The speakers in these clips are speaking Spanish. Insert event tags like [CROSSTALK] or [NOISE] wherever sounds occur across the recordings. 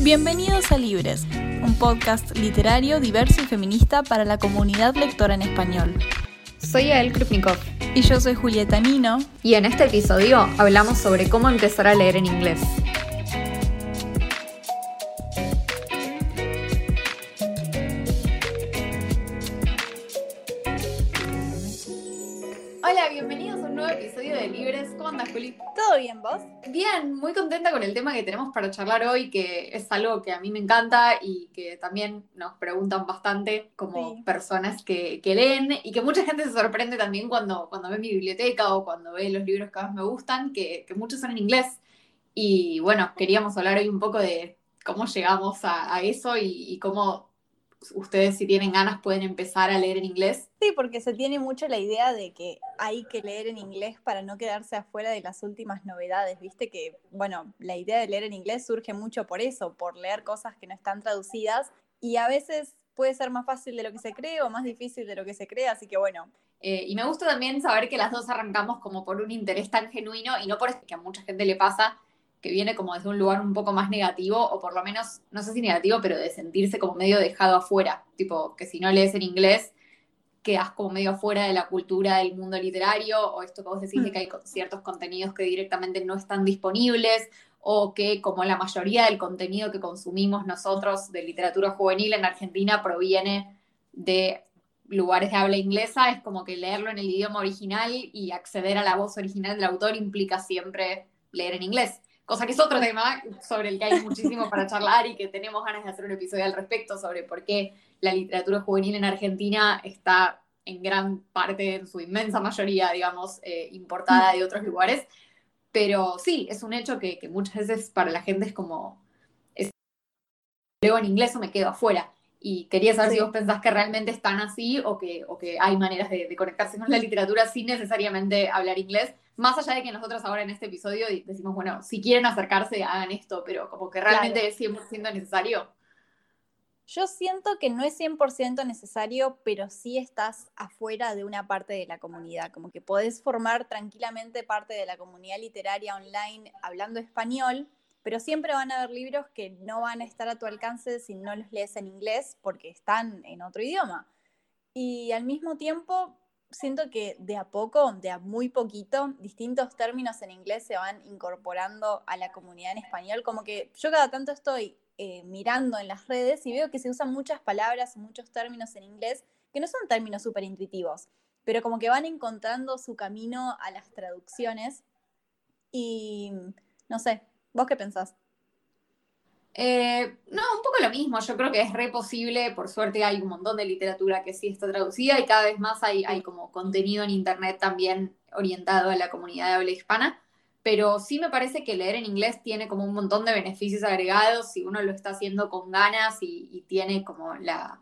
Bienvenidos a Libres, un podcast literario diverso y feminista para la comunidad lectora en español. Soy Ael Krupnikov. Y yo soy Julieta Nino. Y en este episodio hablamos sobre cómo empezar a leer en inglés. ¿Todo bien, vos? Bien, muy contenta con el tema que tenemos para charlar hoy, que es algo que a mí me encanta y que también nos preguntan bastante como Sí. personas que, que leen y que mucha gente se sorprende también cuando, cuando ve mi biblioteca o cuando ve los libros que más me gustan, que, que muchos son en inglés. Y bueno, queríamos hablar hoy un poco de cómo llegamos a, a eso y, y cómo ustedes, si tienen ganas, pueden empezar a leer en inglés. Sí, porque se tiene mucho la idea de que hay que leer en inglés para no quedarse afuera de las últimas novedades. Viste que, bueno, la idea de leer en inglés surge mucho por eso, por leer cosas que no están traducidas y a veces puede ser más fácil de lo que se cree o más difícil de lo que se cree, así que bueno, Eh, y me gusta también saber que las dos arrancamos como por un interés tan genuino y no por eso que a mucha gente le pasa, que viene como desde un lugar un poco más negativo, o por lo menos, no sé si negativo, pero de sentirse como medio dejado afuera. Tipo, que si no lees en inglés, quedas como medio afuera de la cultura del mundo literario, o esto que vos decís de que hay ciertos contenidos que directamente no están disponibles, o que como la mayoría del contenido que consumimos nosotros de literatura juvenil en Argentina proviene de lugares de habla inglesa, es como que leerlo en el idioma original y acceder a la voz original del autor implica siempre leer en inglés. Cosa que es otro tema sobre el que hay muchísimo para charlar y que tenemos ganas de hacer un episodio al respecto sobre por qué la literatura juvenil en Argentina está en gran parte, en su inmensa mayoría, digamos, eh, importada de otros lugares. Pero sí, es un hecho que, que muchas veces para la gente es como, es, leo en inglés o me quedo afuera. Y quería saber Sí. si vos pensás que realmente están así o que, o que hay maneras de, de conectarse con la literatura sin necesariamente hablar inglés. Más allá de que nosotros ahora en este episodio di- decimos, bueno, si quieren acercarse, hagan esto, pero como que realmente es 100% necesario. Yo siento que no es 100% necesario, pero sí estás afuera de una parte de la comunidad, como que podés formar tranquilamente parte de la comunidad literaria online hablando español, pero siempre van a haber libros que no van a estar a tu alcance si no los lees en inglés porque están en otro idioma. Y al mismo tiempo, siento que de a poco, de a muy poquito, distintos términos en inglés se van incorporando a la comunidad en español. Como que yo cada tanto estoy eh, mirando en las redes y veo que se usan muchas palabras, muchos términos en inglés que no son términos súper intuitivos, pero como que van encontrando su camino a las traducciones. Y no sé, ¿vos qué pensás? Eh, no, un poco lo mismo. Yo creo que es re posible. Por suerte hay un montón de literatura que sí está traducida y cada vez más hay, hay como contenido en internet también orientado a la comunidad de habla hispana. Pero sí me parece que leer en inglés tiene como un montón de beneficios agregados si uno lo está haciendo con ganas y, tiene como la,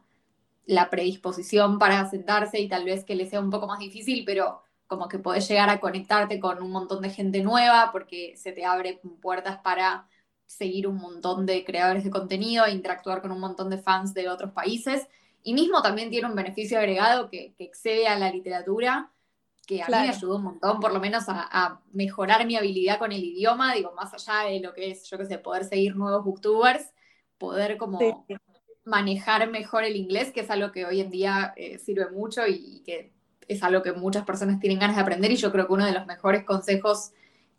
la predisposición para sentarse y tal vez que le sea un poco más difícil, pero como que podés llegar a conectarte con un montón de gente nueva porque se te abren puertas para seguir un montón de creadores de contenido interactuar con un montón de fans de otros países. Y mismo también tiene un beneficio agregado que, que excede a la literatura, que a mí Claro. me ayudó un montón, por lo menos a, a mejorar mi habilidad con el idioma, digo, más allá de lo que es, yo qué sé, poder seguir nuevos booktubers, poder como sí. manejar mejor el inglés, que es algo que hoy en día eh, sirve mucho y, y que es algo que muchas personas tienen ganas de aprender y yo creo que uno de los mejores consejos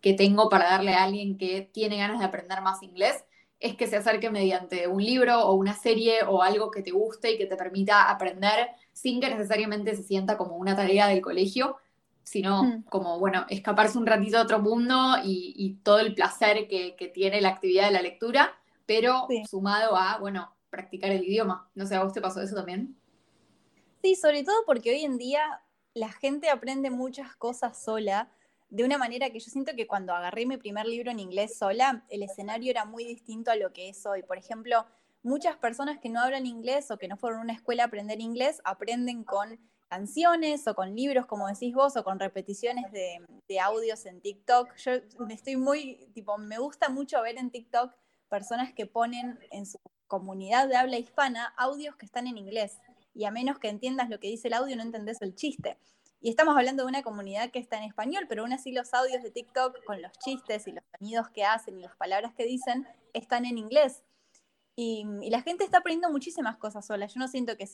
que tengo para darle a alguien que tiene ganas de aprender más inglés es que se acerque mediante un libro o una serie o algo que te guste y que te permita aprender sin que necesariamente se sienta como una tarea del colegio, sino Mm. como, bueno, escaparse un ratito a otro mundo y, y todo el placer que, que tiene la actividad de la lectura, pero Sí. sumado a, bueno, practicar el idioma. No sé, ¿a vos te pasó eso también? Sí, sobre todo porque hoy en día la gente aprende muchas cosas sola, de una manera que yo siento que cuando agarré mi primer libro en inglés sola, el escenario era muy distinto a lo que es hoy. Por ejemplo, muchas personas que no hablan inglés o que no fueron a una escuela a aprender inglés, aprenden con canciones o con libros, como decís vos, o con repeticiones de, de audios en TikTok. Yo me estoy muy, tipo, me gusta mucho ver en TikTok personas que ponen en su comunidad de habla hispana audios que están en inglés y a menos que entiendas lo que dice el audio no entendés el chiste. Y estamos hablando de una comunidad que está en español, pero aún así los audios de TikTok con los chistes y los sonidos que hacen y las palabras que dicen están en inglés. Y, la gente está aprendiendo muchísimas cosas sola. Yo no siento que,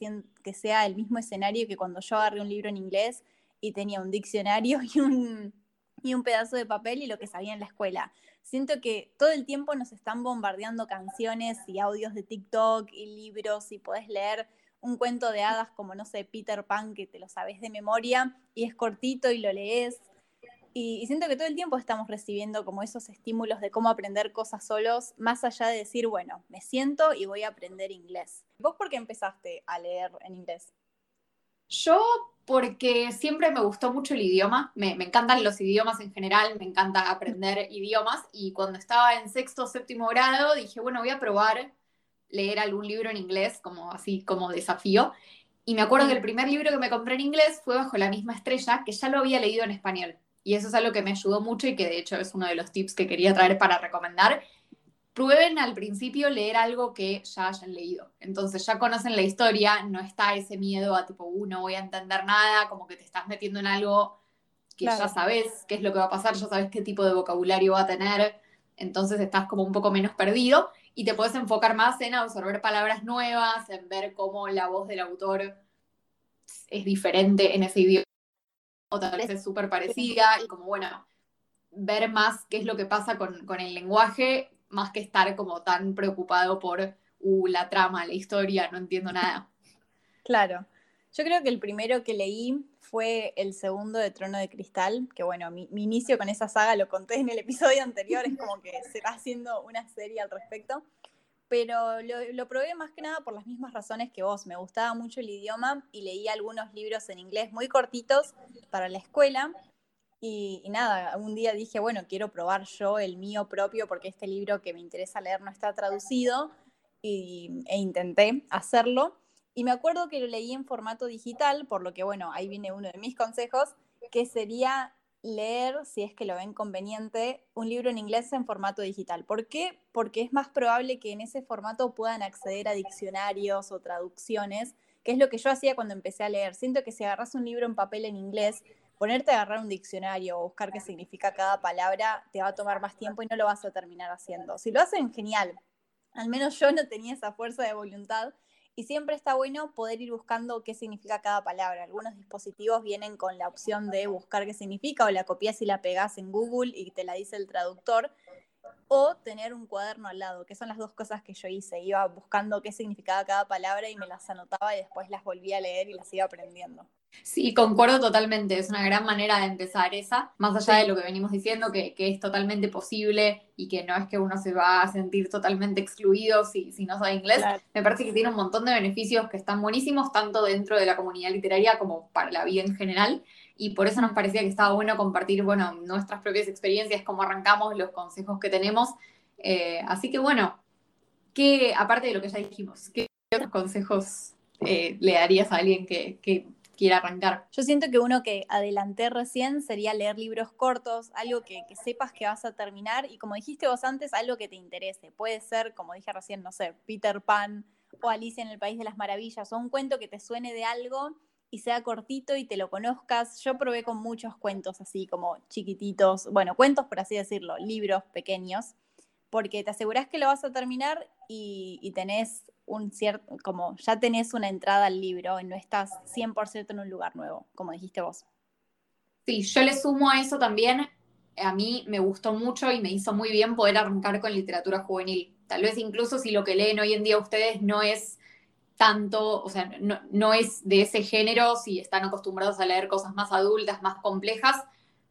que sea el mismo escenario que cuando yo agarré un libro en inglés y tenía un diccionario [LAUGHS] y un, y un pedazo de papel y lo que sabía en la escuela. Siento que todo el tiempo nos están bombardeando canciones y audios de TikTok y libros y podés leer un cuento de hadas como, no sé, Peter Pan, que te lo sabes de memoria y es cortito y lo lees. Y, siento que todo el tiempo estamos recibiendo como esos estímulos de cómo aprender cosas solos, más allá de decir, bueno, me siento y voy a aprender inglés. ¿Vos por qué empezaste a leer en inglés? Yo porque siempre me gustó mucho el idioma, me, encantan los idiomas en general, me encanta aprender idiomas y cuando estaba en sexto o séptimo grado dije, bueno, voy a probar leer algún libro en inglés, como así como desafío. Y me acuerdo que el primer libro que me compré en inglés fue Bajo la misma estrella, que ya lo había leído en español. Y eso es algo que me ayudó mucho y que de hecho es uno de los tips que quería traer para recomendar prueben al principio leer algo que ya hayan leído. Entonces ya conocen la historia, no está ese miedo a tipo, uh, no voy a entender nada, como que te estás metiendo en algo que ya sabes qué es lo que va a pasar, ya sabes qué tipo de vocabulario va a tener, entonces estás como un poco menos perdido y te puedes enfocar más en absorber palabras nuevas, en ver cómo la voz del autor es diferente en ese idioma, o tal vez es súper parecida, y como bueno, ver más qué es lo que pasa con, con el lenguaje más que estar como tan preocupado por uh, la trama, la historia, no entiendo nada. Claro. Yo creo que el primero que leí fue el segundo de Trono de Cristal, que bueno, mi, inicio con esa saga lo conté en el episodio anterior, es como que se va haciendo una serie al respecto, pero lo, lo, probé más que nada por las mismas razones que vos, me gustaba mucho el idioma y leí algunos libros en inglés muy cortitos para la escuela, y, nada, un día dije, bueno, quiero probar yo el mío propio porque este libro que me interesa leer no está traducido y, e intenté hacerlo. Y me acuerdo que lo leí en formato digital, por lo que, bueno, ahí viene uno de mis consejos, que sería leer, si es que lo ven conveniente, un libro en inglés en formato digital. ¿Por qué? Porque es más probable que en ese formato puedan acceder a diccionarios o traducciones, que es lo que yo hacía cuando empecé a leer. Siento que si agarras un libro en papel en inglés, ponerte a agarrar un diccionario o buscar qué significa cada palabra te va a tomar más tiempo y no lo vas a terminar haciendo. Si lo hacen, genial. Al menos yo no tenía esa fuerza de voluntad y siempre está bueno poder ir buscando qué significa cada palabra. Algunos dispositivos vienen con la opción de buscar qué significa o la copias y la pegas en Google y te la dice el traductor. O tener un cuaderno al lado, que son las dos cosas que yo hice. Iba buscando qué significaba cada palabra y me las anotaba y después las volvía a leer y las iba aprendiendo. Sí, concuerdo totalmente, es una gran manera de empezar esa, más allá de lo que venimos diciendo, que, es totalmente posible y que no es que uno se va a sentir totalmente excluido si, si no sabe inglés. Me parece que tiene un montón de beneficios que están buenísimos, tanto dentro de la comunidad literaria como para la vida en general, y por eso nos parecía que estaba bueno compartir, bueno, nuestras propias experiencias, cómo arrancamos, los consejos que tenemos. Eh, así que bueno, que aparte de lo que ya dijimos, ¿qué otros consejos eh, le darías a alguien que, que quiera arrancar. Yo siento que uno que adelanté recién sería leer libros cortos, algo que, sepas que vas a terminar y como dijiste vos antes, algo que te interese. Puede ser, como dije recién, no sé, Peter Pan o Alicia en el País de las Maravillas, o un cuento que te suene de algo y sea cortito y te lo conozcas. Yo probé con muchos cuentos así como chiquititos, bueno, cuentos por así decirlo, libros pequeños, porque te aseguras que lo vas a terminar y, y tenés un cierto, como ya tenés una entrada al libro y no estás 100% en un lugar nuevo, como dijiste vos. Sí, yo le sumo a eso también, a mí me gustó mucho y me hizo muy bien poder arrancar con literatura juvenil. Tal vez incluso si lo que leen hoy en día ustedes no es tanto, o sea, no, no es de ese género, si están acostumbrados a leer cosas más adultas, más complejas,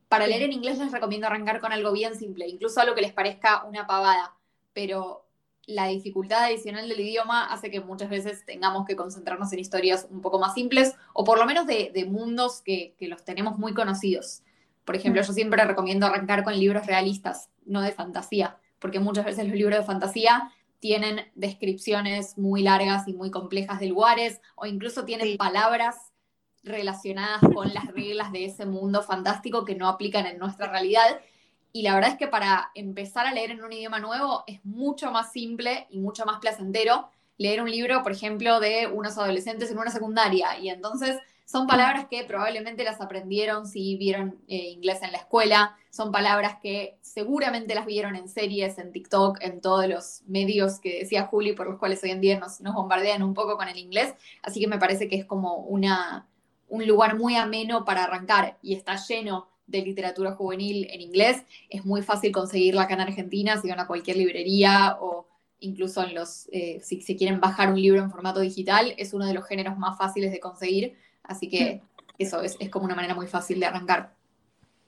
para leer en inglés les recomiendo arrancar con algo bien simple, incluso algo que les parezca una pavada, pero la dificultad adicional del idioma hace que muchas veces tengamos que concentrarnos en historias un poco más simples o por lo menos de, mundos que, los tenemos muy conocidos. Por ejemplo, yo siempre recomiendo arrancar con libros realistas, no de fantasía, porque muchas veces los libros de fantasía tienen descripciones muy largas y muy complejas de lugares o incluso tienen palabras relacionadas con las reglas de ese mundo fantástico que no aplican en nuestra realidad y la verdad es que para empezar a leer en un idioma nuevo es mucho más simple y mucho más placentero leer un libro, por ejemplo, de unos adolescentes en una secundaria. Y entonces Son palabras que probablemente las aprendieron si vieron eh, inglés en la escuela, son palabras que seguramente las vieron en series, en TikTok, en todos los medios que decía Juli, por los cuales hoy en día nos, nos bombardean un poco con el inglés. Así que me parece que es como una, un lugar muy ameno para arrancar y está lleno de literatura juvenil en inglés. Es muy fácil conseguirla acá en Argentina, si van a cualquier librería o incluso en los, eh, si se quieren bajar un libro en formato digital, es uno de los géneros más fáciles de conseguir Así que eso es, como una manera muy fácil de arrancar.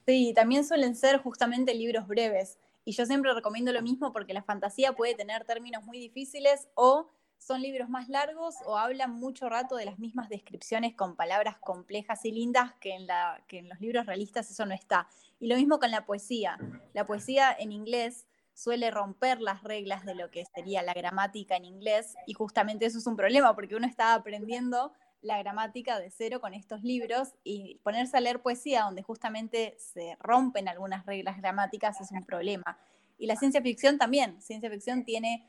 Sí, también suelen ser justamente libros breves. Y yo siempre recomiendo lo mismo porque la fantasía puede tener términos muy difíciles o son libros más largos o hablan mucho rato de las mismas descripciones con palabras complejas y lindas que en, la, que en los libros realistas eso no está. Y lo mismo con la poesía. La poesía en inglés suele romper las reglas de lo que sería la gramática en inglés y justamente eso es un problema porque uno está aprendiendo la gramática de cero con estos libros y ponerse a leer poesía donde justamente se rompen algunas reglas gramáticas es un problema. Y la ciencia ficción también. Ciencia ficción tiene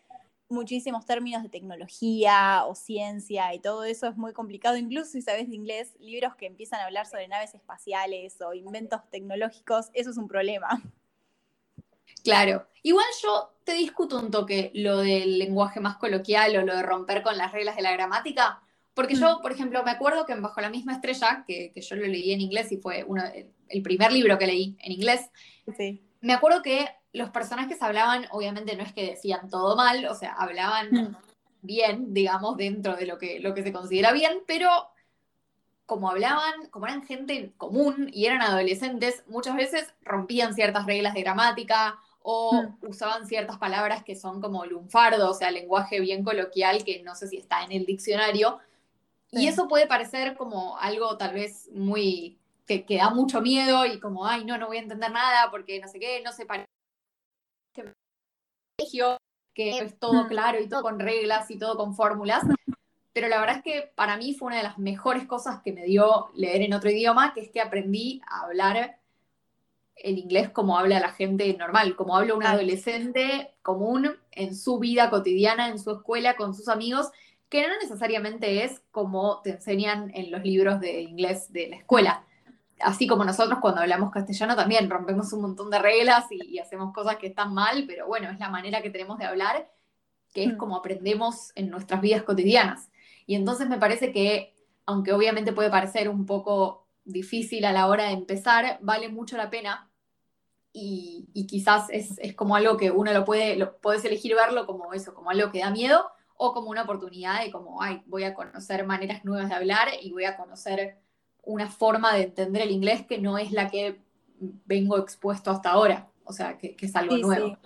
muchísimos términos de tecnología o ciencia y todo eso es muy complicado, incluso si sabes de inglés, libros que empiezan a hablar sobre naves espaciales o inventos tecnológicos, eso es un problema. Claro, igual yo te discuto un toque lo del lenguaje más coloquial o lo de romper con las reglas de la gramática, porque yo, mm. por ejemplo, me acuerdo que en Bajo la misma estrella, que, yo lo leí en inglés y fue uno, el primer libro que leí en inglés, me acuerdo que los personajes hablaban, obviamente no es que decían todo mal, o sea, hablaban mm. bien, digamos, dentro de lo que, lo que se considera bien, pero como hablaban, como eran gente común y eran adolescentes, muchas veces rompían ciertas reglas de gramática o mm. usaban ciertas palabras que son como lunfardo, o sea, lenguaje bien coloquial que no sé si está en el diccionario, y eso puede parecer como algo tal vez muy, que, da mucho miedo y como, ay, no, no voy a entender nada porque no sé qué, no sé que es todo claro y todo con reglas y todo con fórmulas. Pero la verdad es que para mí fue una de las mejores cosas que me dio leer en otro idioma, que es que aprendí a hablar el inglés como habla la gente normal, como habla un adolescente común en su vida cotidiana, en su escuela, con sus amigos, que no necesariamente es como te enseñan en los libros de inglés de la escuela. Así como nosotros cuando hablamos castellano también rompemos un montón de reglas y, hacemos cosas que están mal, pero bueno, es la manera que tenemos de hablar, que es mm. como aprendemos en nuestras vidas cotidianas. Y entonces me parece que, aunque obviamente puede parecer un poco difícil a la hora de empezar, vale mucho la pena y, quizás es, como algo que uno lo puede, lo, puedes elegir verlo como eso, como algo que da miedo, o como una oportunidad de como, ay, voy a conocer maneras nuevas de hablar y voy a conocer una forma de entender el inglés que no es la que vengo expuesto hasta ahora, o sea, que, es algo nuevo.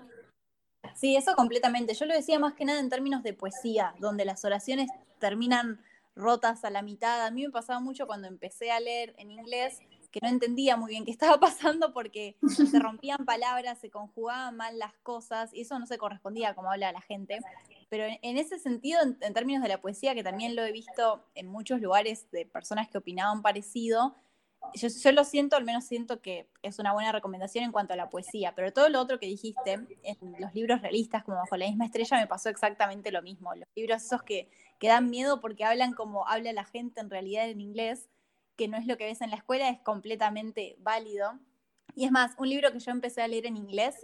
Sí. eso completamente. Yo lo decía más que nada en términos de poesía, donde las oraciones terminan rotas a la mitad. A mí me pasaba mucho cuando empecé a leer en inglés que no entendía muy bien qué estaba [LAUGHS] pasando porque se rompían palabras, se conjugaban mal las cosas y eso no se correspondía como habla la gente. Pero en, ese sentido, en, términos de la poesía, que también lo he visto en muchos lugares de personas que opinaban parecido, yo, lo siento, al menos siento que es una buena recomendación en cuanto a la poesía, pero todo lo otro que dijiste, en los libros realistas como Bajo la misma estrella, me pasó exactamente lo mismo. Los libros esos que, que dan miedo porque hablan como habla la gente en realidad en inglés, que no es lo que ves en la escuela, es completamente válido. Y es más, un libro que yo empecé a leer en inglés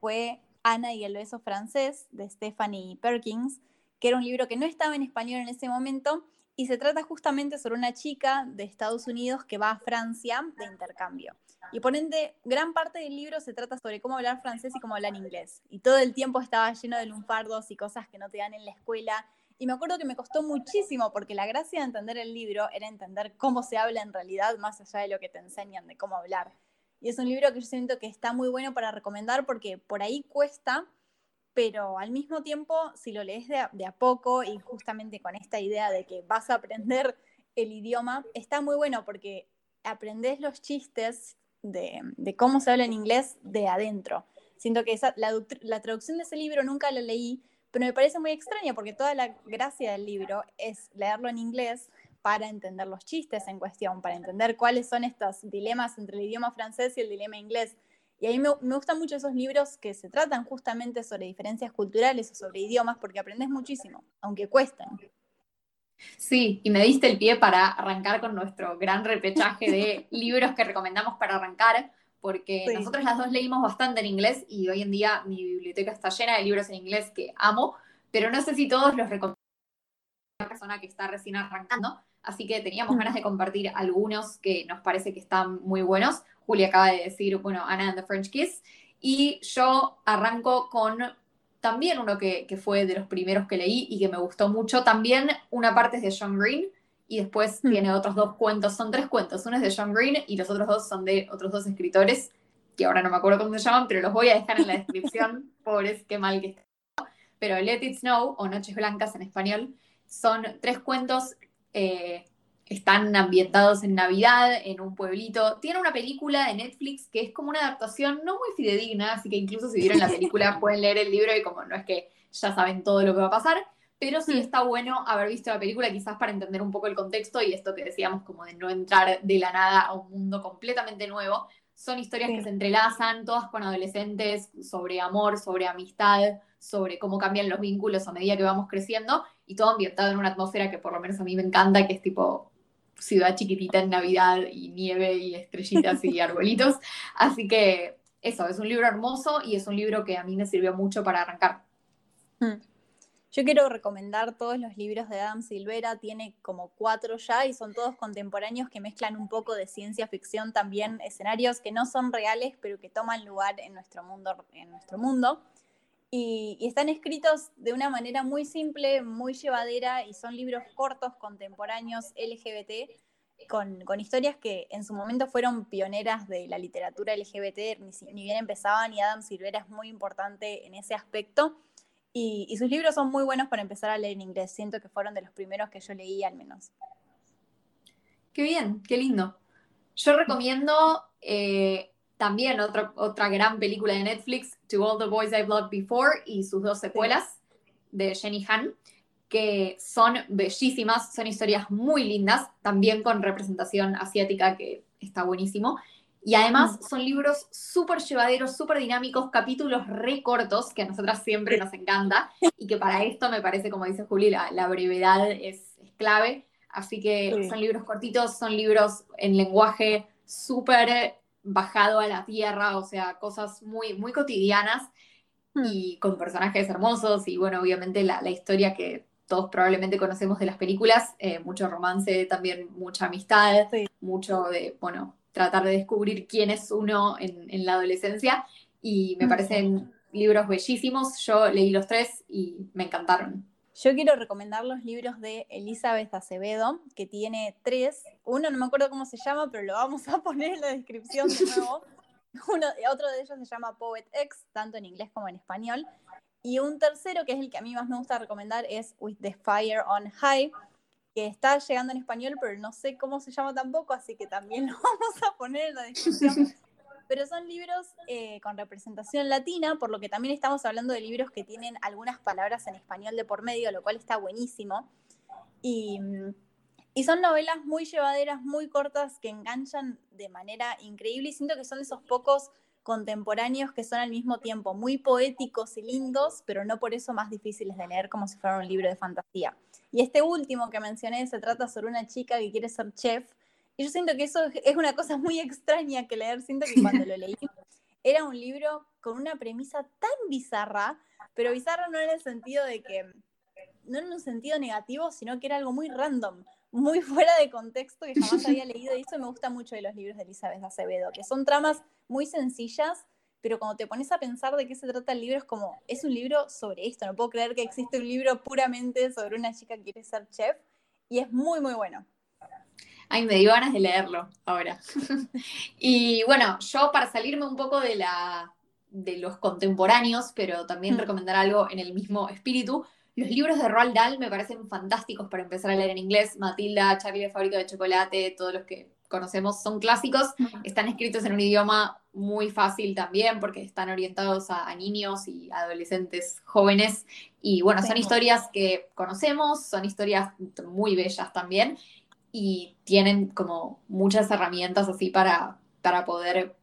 fue Ana y el beso francés de Stephanie Perkins, que era un libro que no estaba en español en ese momento y se trata justamente sobre una chica de Estados Unidos que va a Francia de intercambio. Y por ende, gran parte del libro se trata sobre cómo hablar francés y cómo hablar inglés. Y todo el tiempo estaba lleno de lunfardos y cosas que no te dan en la escuela. Y me acuerdo que me costó muchísimo porque la gracia de entender el libro era entender cómo se habla en realidad más allá de lo que te enseñan de cómo hablar. Y es un libro que yo siento que está muy bueno para recomendar porque por ahí cuesta, pero al mismo tiempo, si lo lees de a, poco y justamente con esta idea de que vas a aprender el idioma, está muy bueno porque aprendes los chistes de, cómo se habla en inglés de adentro. Siento que esa, la, la traducción de ese libro nunca la leí, pero me parece muy extraña porque toda la gracia del libro es leerlo en inglés para entender los chistes en cuestión, para entender cuáles son estos dilemas entre el idioma francés y el dilema inglés. Y a mí me, me, gustan mucho esos libros que se tratan justamente sobre diferencias culturales o sobre idiomas porque aprendes muchísimo, aunque cuesten. Sí, y me diste el pie para arrancar con nuestro gran repechaje de [LAUGHS] libros que recomendamos para arrancar, porque nosotros las dos leímos bastante en inglés y hoy en día mi biblioteca está llena de libros en inglés que amo, pero no sé si todos los recomiendo a una persona que está recién arrancando, así que teníamos ganas de compartir algunos que nos parece que están muy buenos. Julia acaba de decir, bueno, Anna and the French Kiss, y yo arranco con también uno que, fue de los primeros que leí y que me gustó mucho. También una parte es de John Green y después tiene otros dos cuentos. Son tres cuentos. Uno es de John Green y los otros dos son de otros dos escritores que ahora no me acuerdo cómo se llaman, pero los voy a dejar en la descripción. [LAUGHS] Pobres, qué mal que está. Pero Let It Snow o Noches Blancas en español son tres cuentos eh, están ambientados en Navidad, en un pueblito. Tiene una película de Netflix que es como una adaptación no muy fidedigna, así que incluso si vieron la [LAUGHS] película pueden leer el libro y como no es que ya saben todo lo que va a pasar, pero sí hmm. está bueno haber visto la película quizás para entender un poco el contexto y esto que decíamos como de no entrar de la nada a un mundo completamente nuevo. Son historias que se entrelazan, todas con adolescentes, sobre amor, sobre amistad, sobre cómo cambian los vínculos a medida que vamos creciendo y todo ambientado en una atmósfera que por lo menos a mí me encanta, que es tipo ciudad chiquitita en Navidad y nieve y estrellitas y [LAUGHS] arbolitos. Así que eso, es un libro hermoso y es un libro que a mí me sirvió mucho para arrancar. Hmm. Yo quiero recomendar todos los libros de Adam Silvera, tiene como cuatro ya y son todos contemporáneos que mezclan un poco de ciencia ficción, también escenarios que no son reales, pero que toman lugar en nuestro mundo. En nuestro mundo y, están escritos de una manera muy simple, muy llevadera y son libros cortos, contemporáneos, LGBT, con, historias que en su momento fueron pioneras de la literatura LGBT, ni, bien empezaban y Adam Silvera es muy importante en ese aspecto. Y, y, sus libros son muy buenos para empezar a leer en inglés. Siento que fueron de los primeros que yo leí al menos. Qué bien, qué lindo. Yo recomiendo eh, también otra, otra gran película de Netflix, To All the Boys I've Loved Before, y sus dos secuelas de Jenny Han, que son bellísimas, son historias muy lindas, también con representación asiática, que está buenísimo. Y además mm. son libros súper llevaderos, súper dinámicos, capítulos re cortos, que a nosotras siempre nos encanta, y que para esto me parece, como dice Juli, la, brevedad es, clave. Así que son libros cortitos, son libros en lenguaje súper bajado a la tierra, o sea, cosas muy, muy cotidianas hmm. y con personajes hermosos y bueno, obviamente la, historia que todos probablemente conocemos de las películas, eh, mucho romance, también mucha amistad, mucho de, bueno, tratar de descubrir quién es uno en, en la adolescencia y me parecen libros bellísimos, yo leí los tres y me encantaron. Yo quiero recomendar los libros de Elizabeth Acevedo, que tiene tres. Uno no me acuerdo cómo se llama, pero lo vamos a [LAUGHS] poner en la descripción de nuevo. Otro de ellos se llama Poet X, tanto en inglés como en español. Y un tercero, que es el que a mí más me gusta recomendar, es With the Fire on High, que está llegando en español, pero no sé cómo se llama tampoco, así que también [LAUGHS] lo vamos a poner en la descripción pero son libros eh, con representación latina, por lo que también estamos hablando de libros que tienen algunas palabras en español de por medio, lo cual está buenísimo. Y, y son novelas muy llevaderas, muy cortas, que enganchan de manera increíble y siento que son de esos pocos contemporáneos que son al mismo tiempo muy poéticos y lindos, pero no por eso más difíciles de leer como si fuera un libro de fantasía. Y este último que mencioné se trata sobre una chica que quiere ser chef y yo siento que eso es una cosa muy extraña que leer. Siento que cuando lo leí era un libro con una premisa tan bizarra, pero bizarra no en el sentido de que, no en un sentido negativo, sino que era algo muy random, muy [LAUGHS] fuera de contexto que jamás había leído. Y eso me gusta mucho de los libros de Elizabeth Acevedo, que son tramas muy sencillas, pero cuando te pones a pensar de qué se trata el libro, es como, es un libro sobre esto. No puedo creer que existe un libro puramente sobre una chica que quiere ser chef. Y es muy, muy bueno. Ay, me dio ganas de leerlo ahora. [LAUGHS] y bueno, yo para salirme un poco de, la, de los contemporáneos, pero también mm. recomendar algo en el mismo espíritu, los libros de Roald Dahl me parecen fantásticos para empezar a leer en inglés. Matilda, Charlie de Fábrica de Chocolate, todos los que conocemos son clásicos. Mm. Están escritos en un idioma muy fácil también porque están orientados a, niños y adolescentes jóvenes. Y bueno, son historias que conocemos, son historias muy bellas también y tienen como muchas herramientas así para, para poder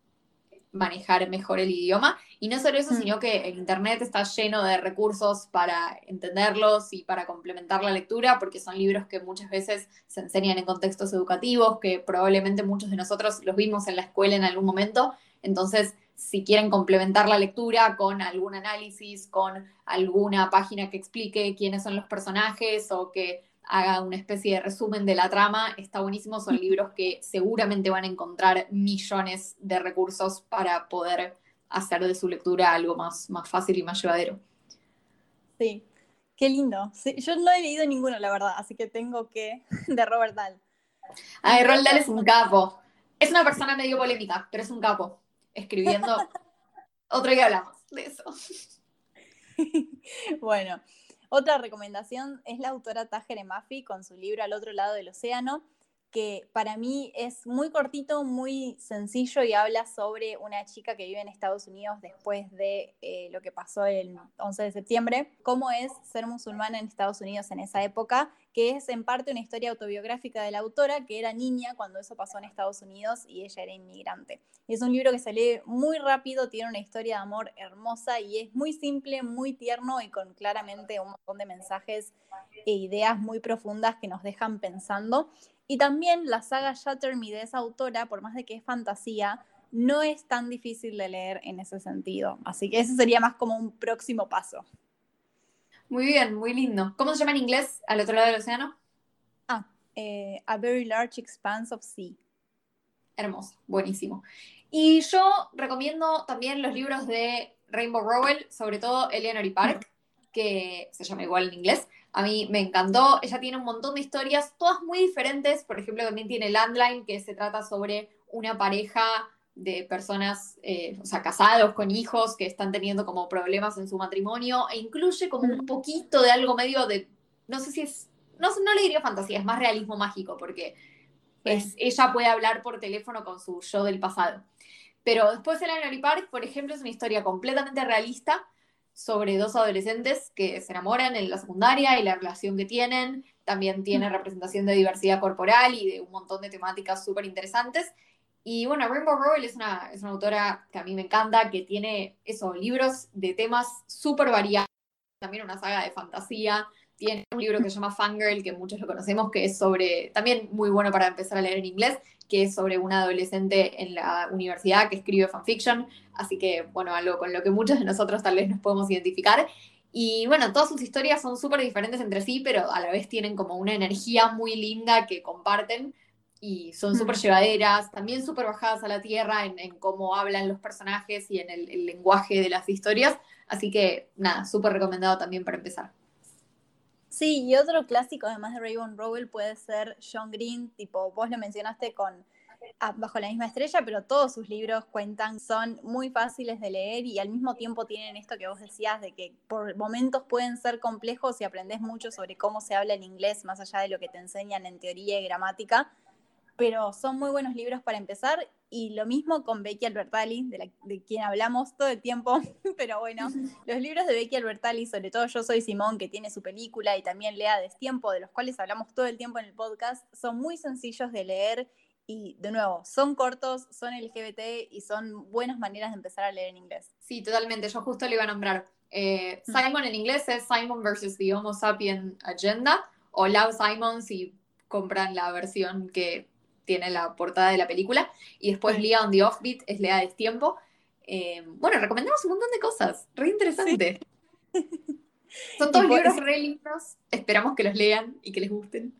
manejar mejor el idioma. Y no solo eso, Mm. sino que el Internet está lleno de recursos para entenderlos y para complementar la lectura, porque son libros que muchas veces se enseñan en contextos educativos, que probablemente muchos de nosotros los vimos en la escuela en algún momento. Entonces, si quieren complementar la lectura con algún análisis, con alguna página que explique quiénes son los personajes o que haga una especie de resumen de la trama, está buenísimo. Son [LAUGHS] libros que seguramente van a encontrar millones de recursos para poder hacer de su lectura algo más, más fácil y más llevadero. Sí, qué lindo. Sí, yo no he leído ninguno, la verdad, así que tengo que, [LAUGHS] de Robert Dahl. Ay, Roald Dahl es un capo. Es una persona medio polémica, pero es un capo. Escribiendo. [LAUGHS] Otro día hablamos de eso. Bueno, otra recomendación es la autora Tajer Mafi con su libro Al otro lado del océano, que para mí es muy cortito, muy sencillo y habla sobre una chica que vive en Estados Unidos después de eh, lo que pasó el 11 de septiembre, cómo es ser musulmana en Estados Unidos en esa época, que es en parte una historia autobiográfica de la autora, que era niña cuando eso pasó en Estados Unidos y ella era inmigrante. Es un libro que se lee muy rápido, tiene una historia de amor hermosa y es muy simple, muy tierno y con claramente un montón de mensajes e ideas muy profundas que nos dejan pensando. Y también la saga Shatter Me de esa autora, por más de que es fantasía, no es tan difícil de leer en ese sentido. Así que ese sería más como un próximo paso. Muy bien, muy lindo. ¿Cómo se llama en inglés al otro lado del océano? Ah, eh, A Very Large Expanse of Sea. Hermoso, buenísimo. Y yo recomiendo también los libros de Rainbow Rowell, sobre todo Eleanor y Park, que se llama igual en inglés. A mí me encantó. Ella tiene un montón de historias, todas muy diferentes. Por ejemplo, también tiene Landline, que se trata sobre una pareja de personas, eh, o sea, casados con hijos que están teniendo como problemas en su matrimonio, e incluye como un poquito de algo medio de, no sé si es, no, no le diría fantasía, es más realismo mágico, porque es, ella puede hablar por teléfono con su yo del pasado. Pero después Eleanor y Park, por ejemplo, es una historia completamente realista sobre dos adolescentes que se enamoran en la secundaria y la relación que tienen. También tiene representación de diversidad corporal y de un montón de temáticas súper interesantes. Y bueno, Rainbow Rowell es una, es una autora que a mí me encanta, que tiene esos libros de temas súper variados. También una saga de fantasía. Tiene un libro que se llama Fangirl, que muchos lo conocemos, que es sobre, también muy bueno para empezar a leer en inglés, que es sobre una adolescente en la universidad que escribe fanfiction. Así que, bueno, algo con lo que muchos de nosotros tal vez nos podemos identificar. Y bueno, todas sus historias son súper diferentes entre sí, pero a la vez tienen como una energía muy linda que comparten y son súper llevaderas, también súper bajadas a la tierra en, en, cómo hablan los personajes y en el, el lenguaje de las historias. Así que nada, súper recomendado también para empezar. Sí, y otro clásico además de Raven Rowell puede ser John Green, tipo, vos lo mencionaste con ah, Bajo la misma estrella, pero todos sus libros cuentan, son muy fáciles de leer y al mismo tiempo tienen esto que vos decías de que por momentos pueden ser complejos y aprendes mucho sobre cómo se habla el inglés más allá de lo que te enseñan en teoría y gramática, pero son muy buenos libros para empezar y lo mismo con Becky Albertalli, de, la, de, quien hablamos todo el tiempo, [LAUGHS] pero bueno, [LAUGHS] los libros de Becky Albertalli, sobre todo Yo Soy Simón, que tiene su película, y también Lea Destiempo, de los cuales hablamos todo el tiempo en el podcast, son muy sencillos de leer y, de nuevo, son cortos, son LGBT y son buenas maneras de empezar a leer en inglés. Sí, totalmente, yo justo le iba a nombrar. Eh, Simon en inglés es Simon versus the Homo Sapien Agenda, o Love Simon si compran la versión que tiene la portada de la película. Y después Lea on the Offbeat es Lea de Tiempo. Eh, bueno, recomendamos un montón de cosas. Re interesante. Sí. [LAUGHS] Son todos libros re lindos. Esperamos que los lean y que les gusten.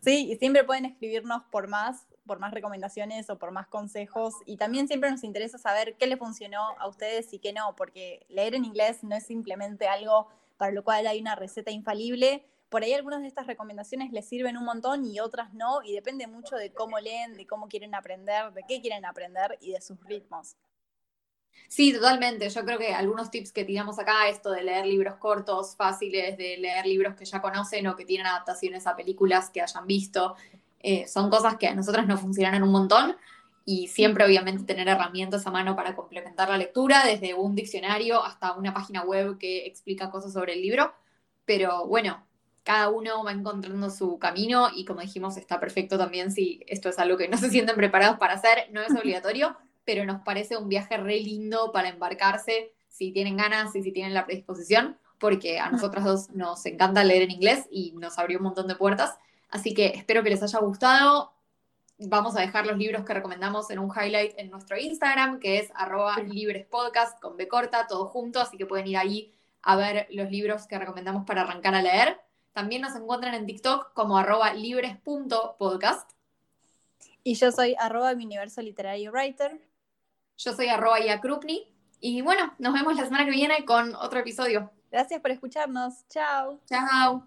Sí, y siempre pueden escribirnos por más, por más recomendaciones o por más consejos. Y también siempre nos interesa saber qué le funcionó a ustedes y qué no, porque leer en inglés no es simplemente algo para lo cual hay una receta infalible, por ahí algunas de estas recomendaciones les sirven un montón y otras no, y depende mucho de cómo leen, de cómo quieren aprender, de qué quieren aprender y de sus ritmos. Sí, totalmente. Yo creo que algunos tips que tiramos acá, esto de leer libros cortos, fáciles, de leer libros que ya conocen o que tienen adaptaciones a películas que hayan visto, eh, son cosas que a nosotras nos funcionan un montón y siempre obviamente tener herramientas a mano para complementar la lectura, desde un diccionario hasta una página web que explica cosas sobre el libro. Pero bueno, cada uno va encontrando su camino y como dijimos, está perfecto también si esto es algo que no se sienten preparados para hacer, no es [LAUGHS] obligatorio, pero nos parece un viaje re lindo para embarcarse si tienen ganas y si tienen la predisposición, porque a nosotras dos nos encanta leer en inglés y nos abrió un montón de puertas. Así que espero que les haya gustado. Vamos a dejar los libros que recomendamos en un highlight en nuestro Instagram, que es arroba librespodcast con B corta, todo junto, así que pueden ir ahí a ver los libros que recomendamos para arrancar a leer. También nos encuentran en TikTok como arroba libres.podcast. Y yo soy arroba mi universo literario writer. Yo soy arroba Krupni. Y bueno, nos vemos la semana que viene con otro episodio. Gracias por escucharnos. Chao. Chao.